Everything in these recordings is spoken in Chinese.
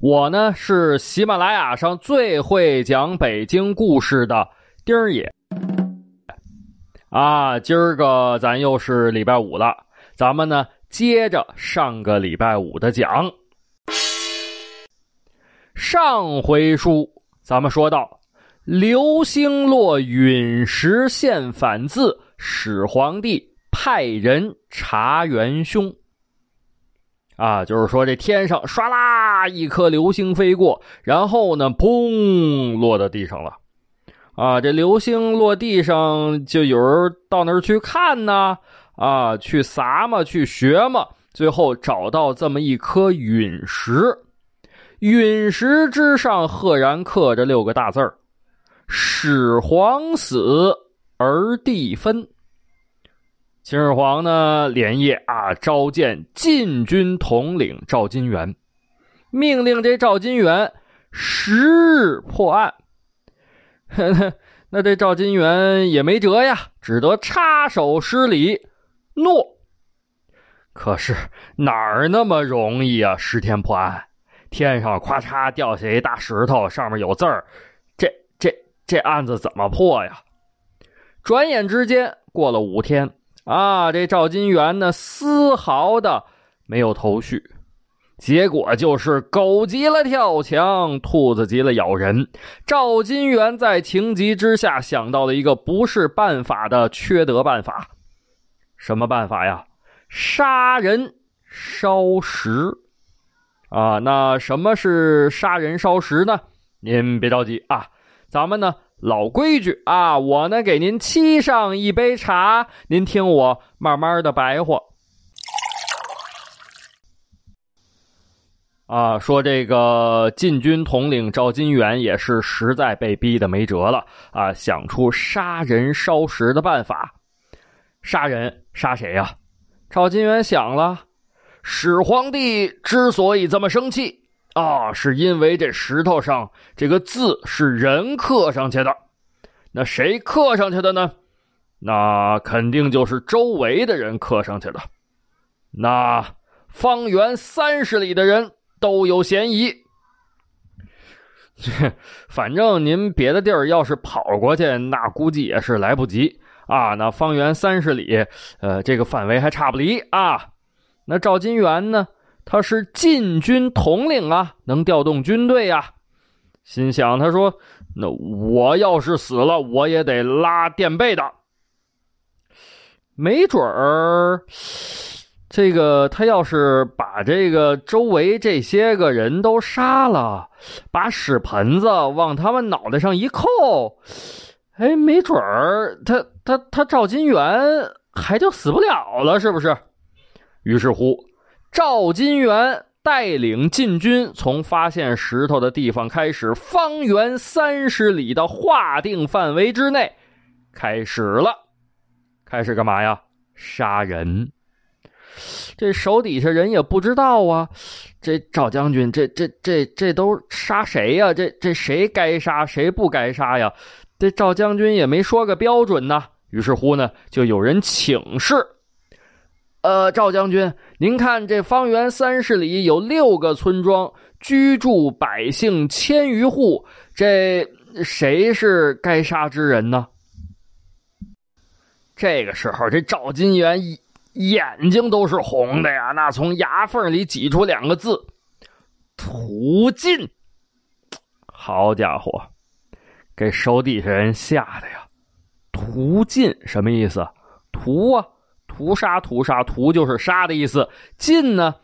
我呢是喜马拉雅上最会讲北京故事的丁儿爷啊，今儿个咱又是礼拜五了，咱们呢。接着上个礼拜五的讲，上回书咱们说到，刘星落陨石现反字，始皇帝派人查元凶。啊，就是说这天上唰啦一颗流星飞过，然后呢，砰落到地上了。啊，这流星落地上，就有人到那儿去看呢。啊，去撒嘛，去学嘛，最后找到这么一颗陨石，陨石之上赫然刻着六个大字儿：“始皇死而地分。”秦始皇呢，连夜啊召见禁军统领赵金元，命令这赵金元十日破案。那这赵金元也没辙呀，只得插手施礼。诺，可是哪儿那么容易啊？十天破案，天上咔嚓掉下一大石头，上面有字儿，这这这案子怎么破呀？转眼之间过了五天啊，这赵金元呢丝毫的没有头绪，结果就是狗急了跳墙，兔子急了咬人。赵金元在情急之下想到了一个不是办法的缺德办法。什么办法呀？杀人烧石啊！那什么是杀人烧石呢？您别着急啊，咱们呢老规矩啊，我呢给您沏上一杯茶，您听我慢慢的白话。啊，说这个禁军统领赵金元也是实在被逼的没辙了啊，想出杀人烧食的办法。杀人杀谁呀？赵金元想了，始皇帝之所以这么生气啊，是因为这石头上这个字是人刻上去的。那谁刻上去的呢？那肯定就是周围的人刻上去的。那方圆三十里的人都有嫌疑。反正您别的地儿要是跑过去，那估计也是来不及。啊，那方圆三十里，呃，这个范围还差不离啊。那赵金元呢？他是禁军统领啊，能调动军队呀。心想，他说：“那我要是死了，我也得拉垫背的。没准儿，这个他要是把这个周围这些个人都杀了，把屎盆子往他们脑袋上一扣。”哎，没准儿他他他赵金元还就死不了了，是不是？于是乎，赵金元带领禁军从发现石头的地方开始，方圆三十里的划定范围之内，开始了。开始干嘛呀？杀人。这手底下人也不知道啊。这赵将军，这这这这都杀谁呀？这这谁该杀，谁不该杀呀？这赵将军也没说个标准呢，于是乎呢，就有人请示：“呃，赵将军，您看这方圆三十里有六个村庄，居住百姓千余户，这谁是该杀之人呢？”这个时候，这赵金元眼睛都是红的呀，那从牙缝里挤出两个字：“屠尽。”好家伙！给手底下人吓的呀！屠尽什么意思？屠啊，屠杀，屠杀，屠就是杀的意思。尽呢，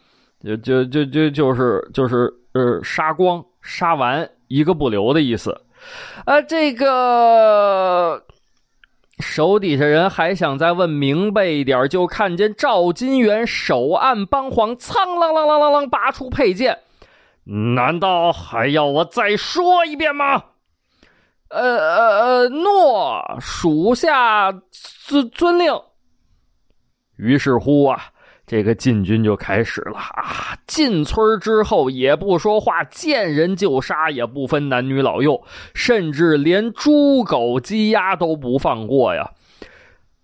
就就就就就是就是呃，杀光、杀完，一个不留的意思。啊，这个手底下人还想再问明白一点，就看见赵金元手按帮簧，苍啷啷啷啷啷拔出佩剑，难道还要我再说一遍吗？呃呃呃，诺，属下遵遵令。于是乎啊，这个禁军就开始了啊！进村之后也不说话，见人就杀，也不分男女老幼，甚至连猪狗鸡鸭都不放过呀！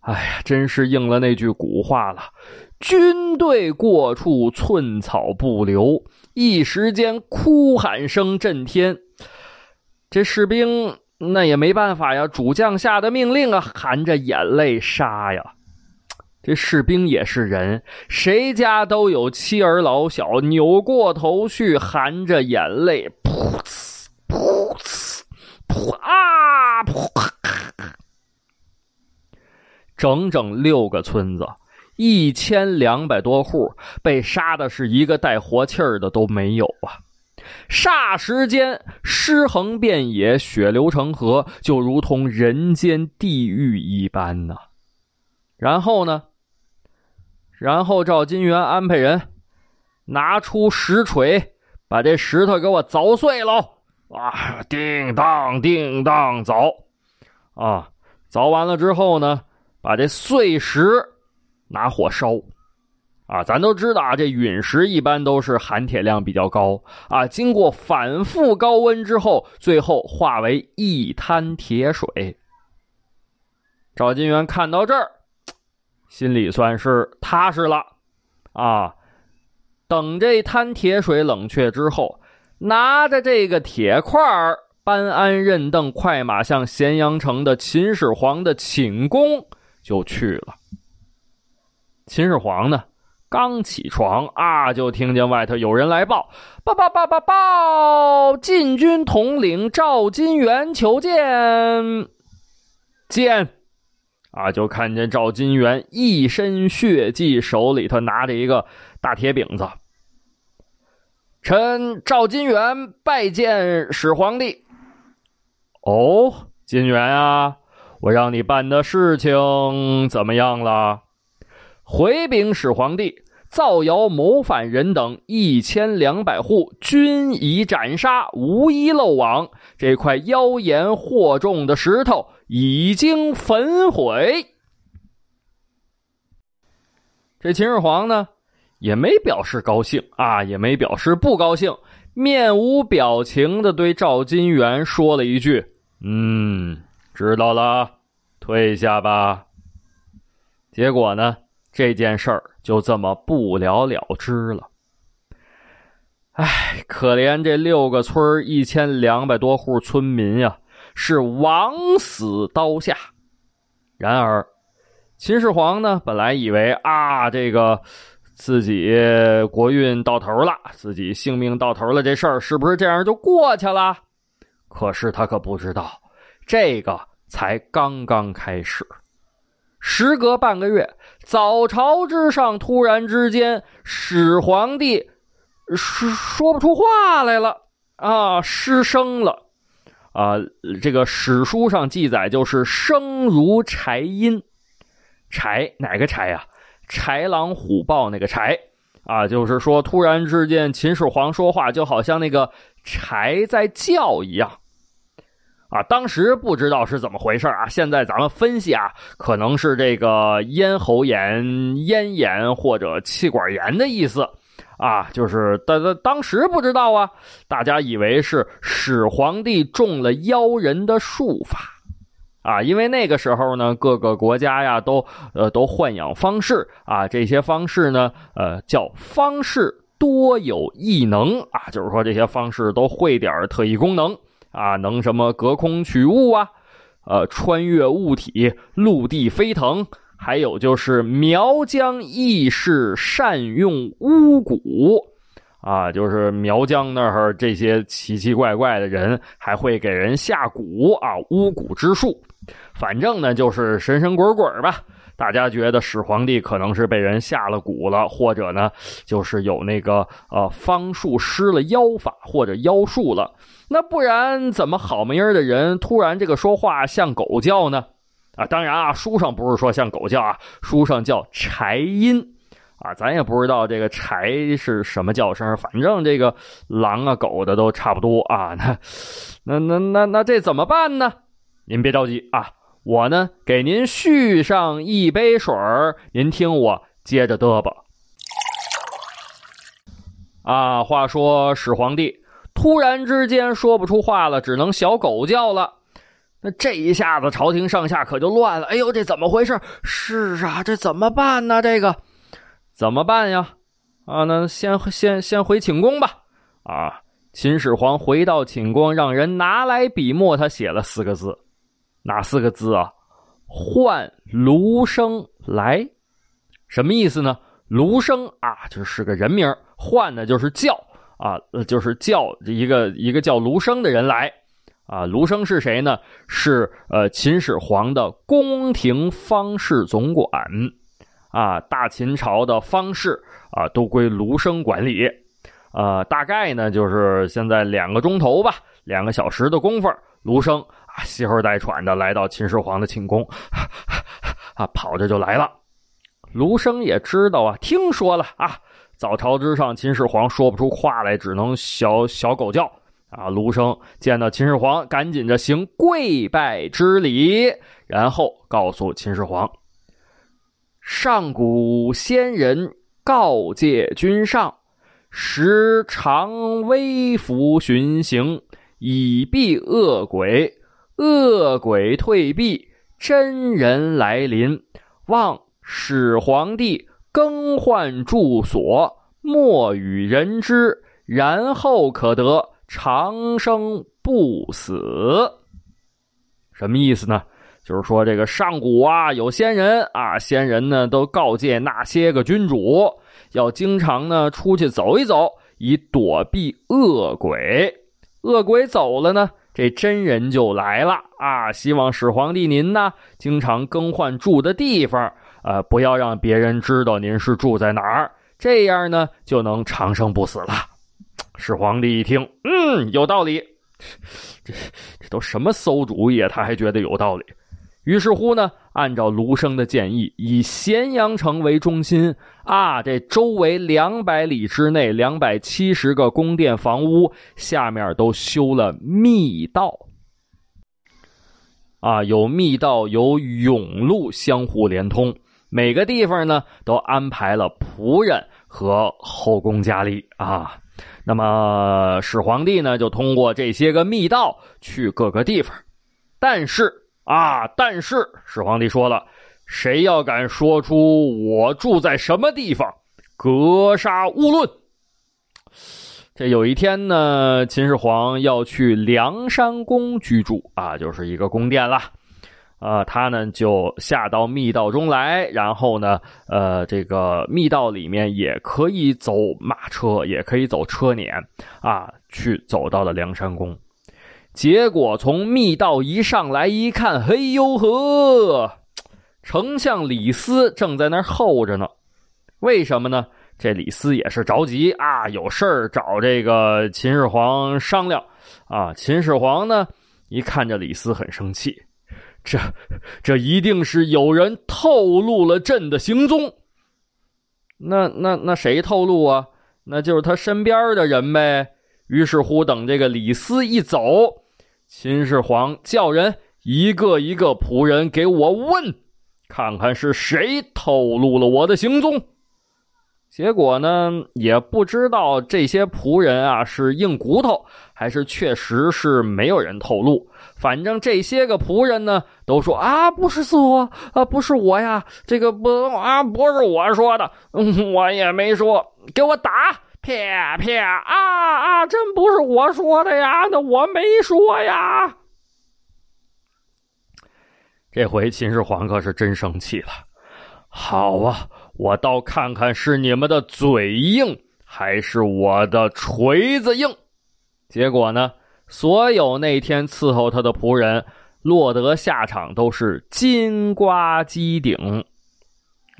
哎呀，真是应了那句古话了：“军队过处，寸草不留。”一时间，哭喊声震天。这士兵那也没办法呀，主将下的命令啊，含着眼泪杀呀。这士兵也是人，谁家都有妻儿老小，扭过头去，含着眼泪，噗呲噗呲噗啊噗，整整六个村子，一千两百多户，被杀的是一个带活气儿的都没有啊！霎时间，尸横遍野，血流成河，就如同人间地狱一般呢。然后呢？然后赵金元安排人拿出石锤，把这石头给我凿碎喽！啊，叮当叮当凿，啊，凿完了之后呢，把这碎石拿火烧。啊，咱都知道啊，这陨石一般都是含铁量比较高啊，经过反复高温之后，最后化为一滩铁水。赵金元看到这儿。心里算是踏实了，啊！等这滩铁水冷却之后，拿着这个铁块儿，搬鞍认凳，快马向咸阳城的秦始皇的寝宫就去了。秦始皇呢，刚起床啊，就听见外头有人来报：报报报报报！禁军统领赵金元求见。见。啊！就看见赵金元一身血迹，手里头拿着一个大铁饼子。臣赵金元拜见始皇帝。哦，金元啊，我让你办的事情怎么样了？回禀始皇帝，造谣谋反人等一千两百户，均已斩杀，无一漏网。这块妖言惑众的石头。已经焚毁。这秦始皇呢，也没表示高兴啊，也没表示不高兴，面无表情的对赵金元说了一句：“嗯，知道了，退下吧。”结果呢，这件事儿就这么不了了之了。唉，可怜这六个村一千两百多户村民呀。是枉死刀下。然而，秦始皇呢，本来以为啊，这个自己国运到头了，自己性命到头了，这事儿是不是这样就过去了？可是他可不知道，这个才刚刚开始。时隔半个月，早朝之上，突然之间，始皇帝说说不出话来了啊，失声了。啊，这个史书上记载就是声如柴音，柴哪个柴呀？豺狼虎豹那个豺啊，就是说突然之间秦始皇说话就好像那个豺在叫一样啊。当时不知道是怎么回事啊，现在咱们分析啊，可能是这个咽喉炎、咽炎或者气管炎的意思。啊，就是当当当时不知道啊，大家以为是始皇帝中了妖人的术法，啊，因为那个时候呢，各个国家呀都呃都豢养方士啊，这些方士呢，呃叫方士多有异能啊，就是说这些方士都会点特异功能啊，能什么隔空取物啊，呃穿越物体，陆地飞腾。还有就是苗疆义士善用巫蛊，啊，就是苗疆那儿这些奇奇怪怪的人还会给人下蛊啊，巫蛊之术，反正呢就是神神鬼鬼吧。大家觉得始皇帝可能是被人下了蛊了，或者呢就是有那个呃方术施了妖法或者妖术了，那不然怎么好没儿的人突然这个说话像狗叫呢？啊，当然啊，书上不是说像狗叫啊，书上叫豺音，啊，咱也不知道这个柴是什么叫声，反正这个狼啊狗的都差不多啊。那那那那那这怎么办呢？您别着急啊，我呢给您续上一杯水您听我接着嘚吧。啊，话说始皇帝突然之间说不出话了，只能小狗叫了。那这一下子朝廷上下可就乱了。哎呦，这怎么回事？是啊，这怎么办呢？这个。怎么办呀？啊，那先先先回寝宫吧。啊，秦始皇回到寝宫，让人拿来笔墨，他写了四个字，哪四个字啊？唤卢生来，什么意思呢？卢生啊，就是个人名，唤呢就是叫啊，就是叫一个一个叫卢生的人来。啊，卢生是谁呢？是呃秦始皇的宫廷方士总管。啊，大秦朝的方式啊，都归卢生管理。呃，大概呢，就是现在两个钟头吧，两个小时的功夫，卢生啊，吸呼带喘的来到秦始皇的寝宫，啊，跑着就来了。卢生也知道啊，听说了啊，早朝之上，秦始皇说不出话来，只能小小狗叫。啊，卢生见到秦始皇，赶紧着行跪拜之礼，然后告诉秦始皇。上古仙人告诫君上，时常微服巡行，以避恶鬼。恶鬼退避，真人来临。望始皇帝更换住所，莫与人知，然后可得长生不死。什么意思呢？就是说，这个上古啊，有仙人啊，仙人呢都告诫那些个君主，要经常呢出去走一走，以躲避恶鬼。恶鬼走了呢，这真人就来了啊！希望始皇帝您呢，经常更换住的地方，呃，不要让别人知道您是住在哪儿，这样呢就能长生不死了。始皇帝一听，嗯，有道理，这这都什么馊主意啊？他还觉得有道理。于是乎呢，按照卢生的建议，以咸阳城为中心啊，这周围两百里之内，两百七十个宫殿房屋下面都修了密道啊，有密道，有甬路相互连通。每个地方呢，都安排了仆人和后宫佳丽啊。那么始皇帝呢，就通过这些个密道去各个地方，但是。啊！但是始皇帝说了，谁要敢说出我住在什么地方，格杀勿论。这有一天呢，秦始皇要去梁山宫居住啊，就是一个宫殿了。啊，他呢就下到密道中来，然后呢，呃，这个密道里面也可以走马车，也可以走车辇啊，去走到了梁山宫。结果从密道一上来一看，嘿呦呵，丞相李斯正在那儿候着呢。为什么呢？这李斯也是着急啊，有事儿找这个秦始皇商量啊。秦始皇呢，一看这李斯很生气，这这一定是有人透露了朕的行踪。那那那谁透露啊？那就是他身边的人呗。于是乎，等这个李斯一走，秦始皇叫人一个一个仆人给我问，看看是谁透露了我的行踪。结果呢，也不知道这些仆人啊是硬骨头，还是确实是没有人透露。反正这些个仆人呢，都说啊，不是我啊，不是我呀，这个不啊，不是我说的，嗯，我也没说，给我打。啪啪啊啊！真不是我说的呀，那我没说呀。这回秦始皇可是真生气了。好啊，我倒看看是你们的嘴硬，还是我的锤子硬。结果呢，所有那天伺候他的仆人落得下场都是金瓜鸡顶。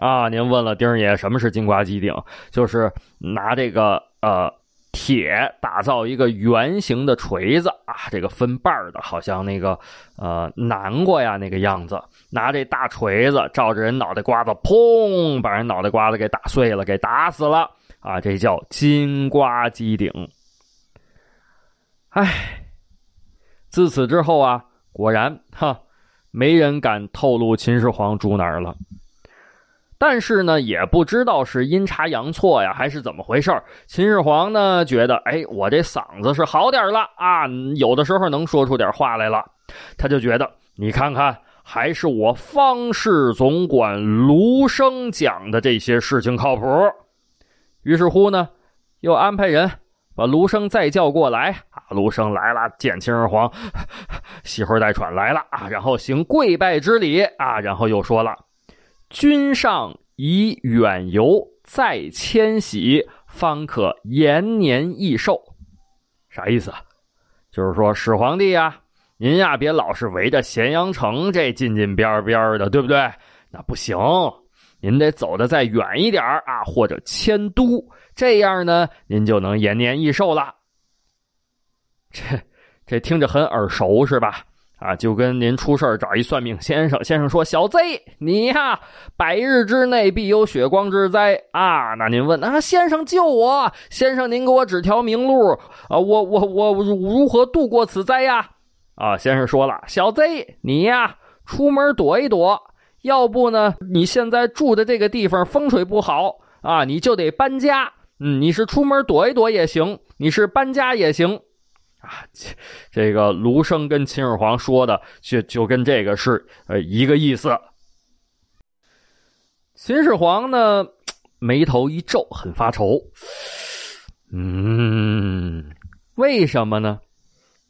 啊，您问了丁爷什么是金瓜机顶？就是拿这个呃铁打造一个圆形的锤子啊，这个分瓣的，好像那个呃南瓜呀那个样子。拿这大锤子照着人脑袋瓜子，砰，把人脑袋瓜子给打碎了，给打死了啊！这叫金瓜击顶。唉，自此之后啊，果然哈，没人敢透露秦始皇住哪儿了。但是呢，也不知道是阴差阳错呀，还是怎么回事秦始皇呢，觉得哎，我这嗓子是好点了啊，有的时候能说出点话来了。他就觉得，你看看，还是我方士总管卢生讲的这些事情靠谱。于是乎呢，又安排人把卢生再叫过来啊。卢生来了，见秦始皇，吸呼带喘来了啊，然后行跪拜之礼啊，然后又说了。君上以远游，再迁徙，方可延年益寿。啥意思啊？就是说，始皇帝呀，您呀，别老是围着咸阳城这近近边边的，对不对？那不行，您得走的再远一点啊，或者迁都，这样呢，您就能延年益寿了。这这听着很耳熟，是吧？啊，就跟您出事找一算命先生，先生说：“小贼，你呀，百日之内必有血光之灾啊！”那您问啊，先生救我，先生您给我指条明路啊，我我我如何度过此灾呀？啊，先生说了，小贼，你呀，出门躲一躲，要不呢，你现在住的这个地方风水不好啊，你就得搬家。嗯，你是出门躲一躲也行，你是搬家也行。啊，这这个卢生跟秦始皇说的，就就跟这个是呃一个意思。秦始皇呢，眉头一皱，很发愁。嗯，为什么呢？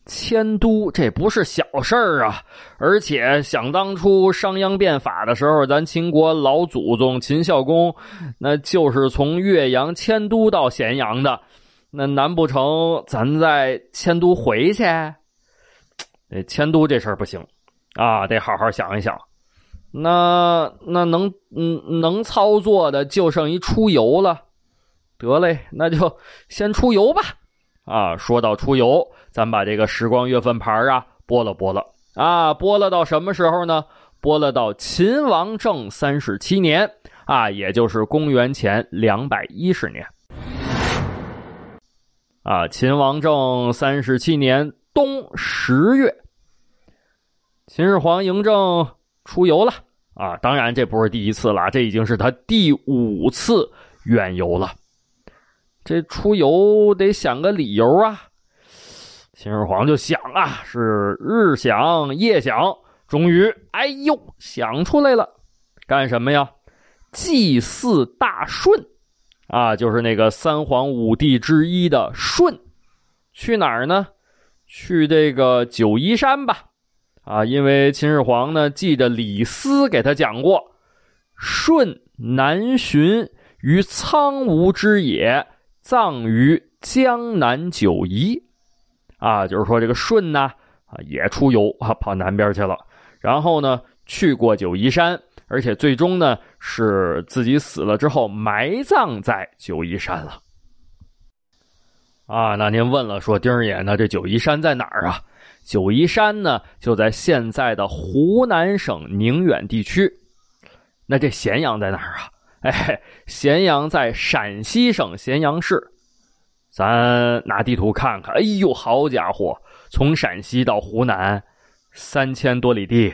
迁都这不是小事儿啊！而且想当初商鞅变法的时候，咱秦国老祖宗秦孝公，那就是从岳阳迁都到咸阳的。那难不成咱再迁都回去？呃，迁都这事儿不行啊，得好好想一想。那那能嗯能操作的就剩一出游了。得嘞，那就先出游吧。啊，说到出游，咱把这个时光月份牌啊拨了拨了啊，拨了到什么时候呢？拨了到秦王政三十七年啊，也就是公元前两百一十年。啊，秦王政三十七年冬十月，秦始皇嬴政出游了啊！当然，这不是第一次了，这已经是他第五次远游了。这出游得想个理由啊！秦始皇就想啊，是日想夜想，终于，哎呦，想出来了，干什么呀？祭祀大舜。啊，就是那个三皇五帝之一的舜，去哪儿呢？去这个九嶷山吧。啊，因为秦始皇呢记着李斯给他讲过，舜南巡于苍梧之野，葬于江南九嶷。啊，就是说这个舜呢啊也出游啊，跑南边去了，然后呢去过九嶷山。而且最终呢，是自己死了之后埋葬在九嶷山了。啊，那您问了，说丁儿爷，那这九嶷山在哪儿啊？九嶷山呢，就在现在的湖南省宁远地区。那这咸阳在哪儿啊？哎，咸阳在陕西省咸阳市。咱拿地图看看，哎呦，好家伙，从陕西到湖南，三千多里地。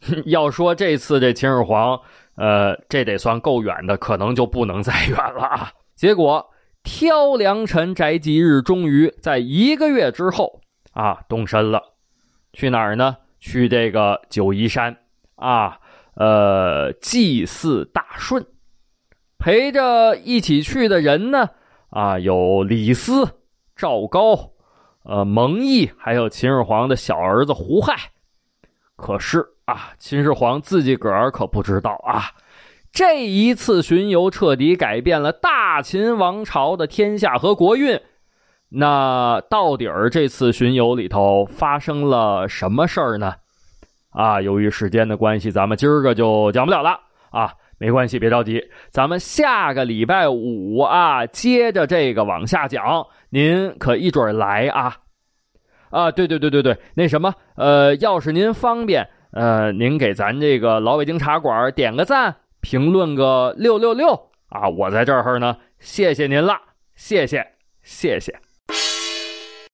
要说这次这秦始皇，呃，这得算够远的，可能就不能再远了啊。结果挑良辰宅吉日，终于在一个月之后啊动身了。去哪儿呢？去这个九嶷山啊，呃，祭祀大舜。陪着一起去的人呢，啊，有李斯、赵高、呃，蒙毅，还有秦始皇的小儿子胡亥。可是。啊，秦始皇自己个儿可不知道啊！这一次巡游彻底改变了大秦王朝的天下和国运。那到底儿这次巡游里头发生了什么事儿呢？啊，由于时间的关系，咱们今儿个就讲不了了啊！没关系，别着急，咱们下个礼拜五啊，接着这个往下讲，您可一准来啊！啊，对对对对对，那什么，呃，要是您方便，呃，您给咱这个老北京茶馆点个赞，评论个六六六啊，我在这儿呢，谢谢您了，谢谢，谢谢。